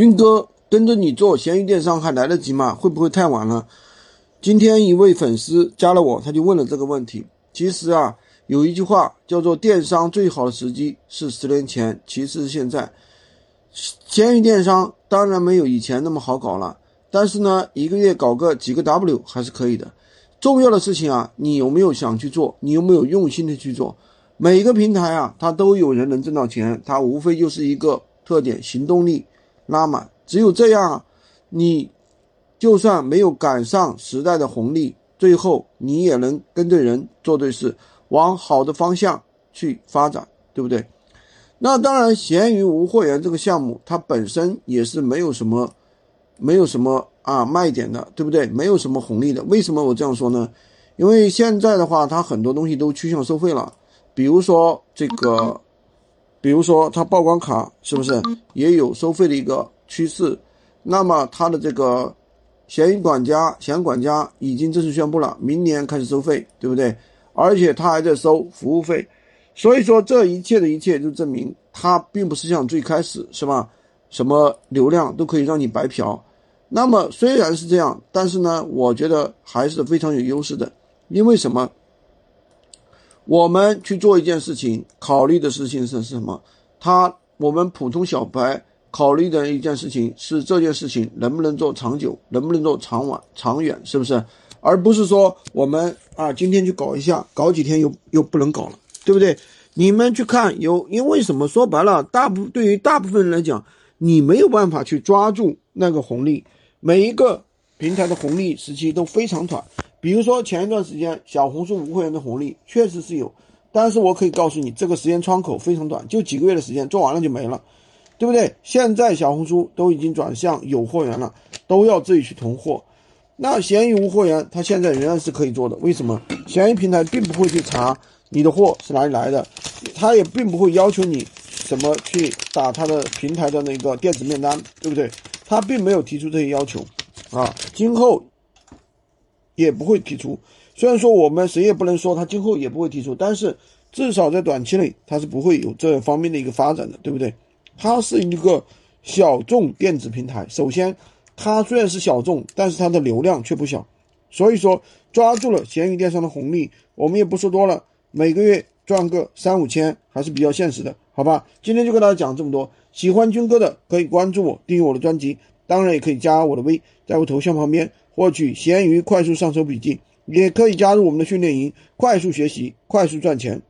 军哥跟着你做闲鱼电商还来得及吗？会不会太晚了？今天一位粉丝加了我，他就问了这个问题。其实啊，有一句话叫做电商最好的时机是十年前，其次是现在。闲鱼电商当然没有以前那么好搞了，但是呢，一个月搞个几个 W 还是可以的。重要的事情啊，你有没有想去做？你有没有用心的去做？每一个平台啊，它都有人能挣到钱，它无非就是一个特点：行动力拉满。只有这样，你就算没有赶上时代的红利，最后你也能跟对人做对事，往好的方向去发展，对不对？那当然，闲鱼无货源这个项目，它本身也是没有什么，没有什么啊卖点的，对不对？没有什么红利的。为什么我这样说呢？因为现在的话，它很多东西都趋向收费了。比如说这个，比如说它曝光卡是不是也有收费的一个趋势？那么它的这个闲鱼管家、闲鱼管家已经正式宣布了，明年开始收费，对不对？而且它还在收服务费，所以说这一切的一切就证明它并不是像最开始是吧？什么流量都可以让你白嫖。那么虽然是这样，但是呢，我觉得还是非常有优势的，因为什么？我们去做一件事情，考虑的事情是什么？他我们普通小白考虑的一件事情是这件事情能不能做长久，能不能做长晚长远，是不是？而不是说我们啊今天去搞一下，搞几天又又不能搞了，对不对？你们去看有，因为什么？说白了，大部对于大部分人来讲，你没有办法去抓住那个红利，每一个平台的红利时期都非常短。比如说前一段时间小红书无货源的红利确实是有，但是我可以告诉你，这个时间窗口非常短，就几个月的时间做完了就没了，对不对？现在小红书都已经转向有货源了，都要自己去囤货。那闲鱼无货源，它现在仍然是可以做的。为什么？闲鱼平台并不会去查你的货是哪里来的，它也并不会要求你什么去打它的平台的那个电子面单，对不对？它并没有提出这些要求啊，今后。也不会提出，虽然说我们谁也不能说他今后也不会提出，但是至少在短期内他是不会有这方面的一个发展的，对不对？它是一个小众电子平台，首先它虽然是小众，但是它的流量却不小，所以说抓住了闲鱼电商的红利，我们也不说多了，每个月赚个三五千还是比较现实的，好吧？今天就跟大家讲这么多，喜欢军哥的可以关注我，订阅我的专辑，当然也可以加我的微，在我头像旁边。获取闲鱼快速上手笔记，也可以加入我们的训练营，快速学习，快速赚钱。